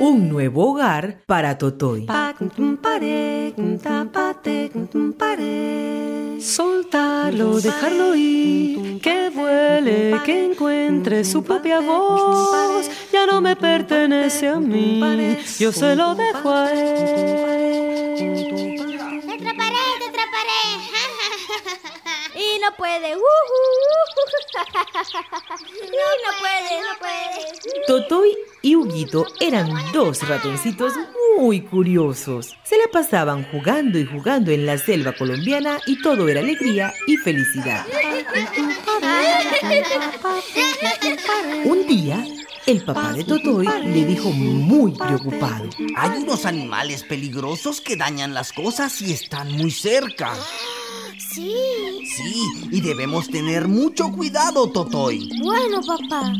Un nuevo hogar para Totoy. Soltarlo, dejarlo ir, que vuele, que encuentre su propia voz. Ya no me pertenece a mí, yo se lo dejo a él. Y no puede. Uh, uh, y no puede, no puede. Totoy y Huguito eran dos ratoncitos muy curiosos. Se la pasaban jugando y jugando en la selva colombiana y todo era alegría y felicidad. Un día, el papá de Totoy le dijo muy preocupado. Hay unos animales peligrosos que dañan las cosas y están muy cerca. Sí. Sí, y debemos tener mucho cuidado, Totoy. Bueno, papá.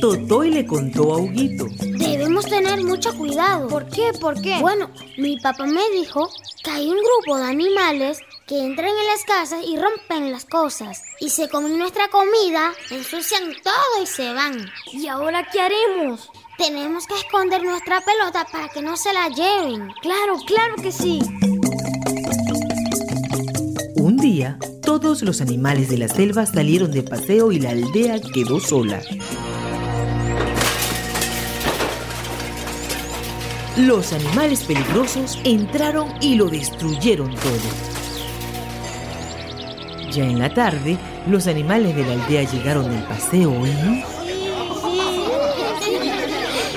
Totoy le contó a Huguito. Debemos tener mucho cuidado. ¿Por qué? ¿Por qué? Bueno, mi papá me dijo que hay un grupo de animales que entran en las casas y rompen las cosas. Y se comen nuestra comida, ensucian todo y se van. ¿Y ahora qué haremos? Tenemos que esconder nuestra pelota para que no se la lleven. Claro, claro que sí. Día, todos los animales de la selva salieron de paseo y la aldea quedó sola. Los animales peligrosos entraron y lo destruyeron todo. Ya en la tarde, los animales de la aldea llegaron del paseo y...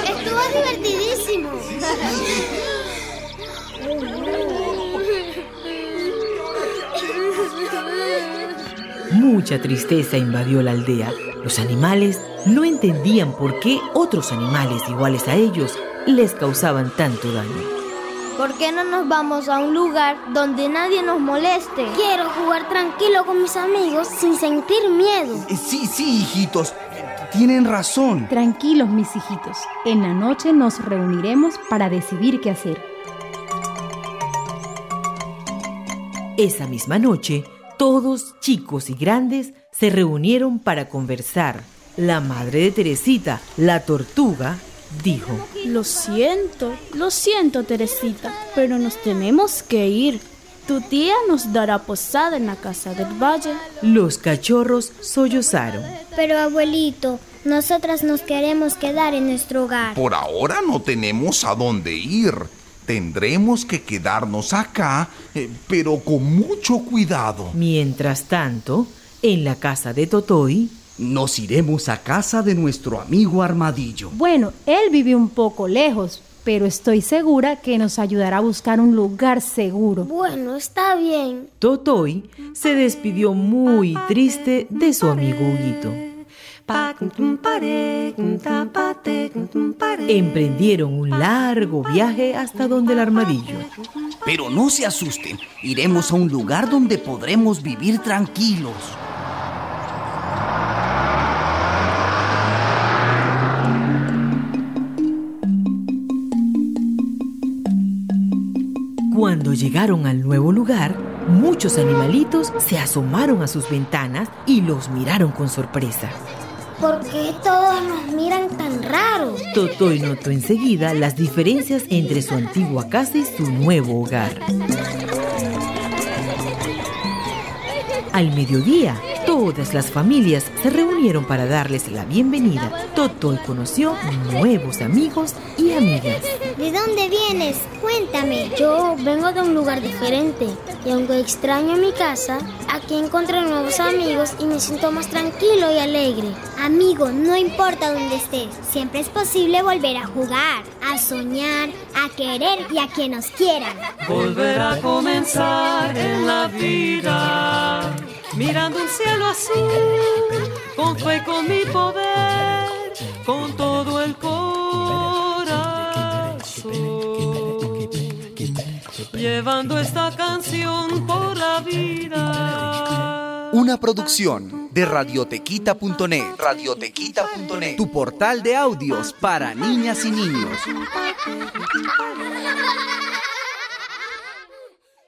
Estuvo divertidísimo. Mucha tristeza invadió la aldea. Los animales no entendían por qué otros animales iguales a ellos les causaban tanto daño. ¿Por qué no nos vamos a un lugar donde nadie nos moleste? Quiero jugar tranquilo con mis amigos sin sentir miedo. Eh, Sí, sí, hijitos. Tienen razón. Tranquilos, mis hijitos. En la noche nos reuniremos para decidir qué hacer. Esa misma noche, todos, chicos y grandes, se reunieron para conversar. La madre de Teresita, la tortuga, dijo, Lo siento, lo siento, Teresita, pero nos tenemos que ir. Tu tía nos dará posada en la casa del valle. los cachorros sollozaron. Pero abuelito, nosotras nos queremos quedar en nuestro hogar. Por ahora no tenemos a dónde ir. Tendremos que quedarnos acá, eh, pero con mucho cuidado. Mientras tanto, en la casa de Totoy, Nos iremos a casa de nuestro amigo Armadillo. Bueno, él vive un poco lejos, pero estoy segura que nos ayudará a buscar un lugar seguro. Bueno, está bien. Totoy se despidió muy triste de su amigo Huguito. Emprendieron un largo viaje hasta donde el armadillo. Pero no se asusten, iremos a un lugar donde podremos vivir tranquilos. Cuando llegaron al nuevo lugar, muchos animalitos se asomaron a sus ventanas y los miraron con sorpresa. ¿Por qué todos nos miran tan raro? Totoy notó enseguida las diferencias entre su antigua casa y su nuevo hogar. Al mediodía, todas las familias se reunieron para darles la bienvenida. Totoy conoció nuevos amigos y amigas. ¿De dónde vienes? Cuéntame. Yo vengo de un lugar diferente y aunque extraño mi casa, aquí encontré nuevos amigos y me siento más tranquilo y alegre. Amigo, no importa dónde estés, siempre es posible volver a jugar, a soñar, a querer y a que nos quieran. Volver a comenzar en la vida, mirando un cielo azul, con fe, con mi poder, con todo el corazón, llevando esta canción por la vida. Una producción de radiotequita.net. Radiotequita.net. Tu portal de audios para niñas y niños.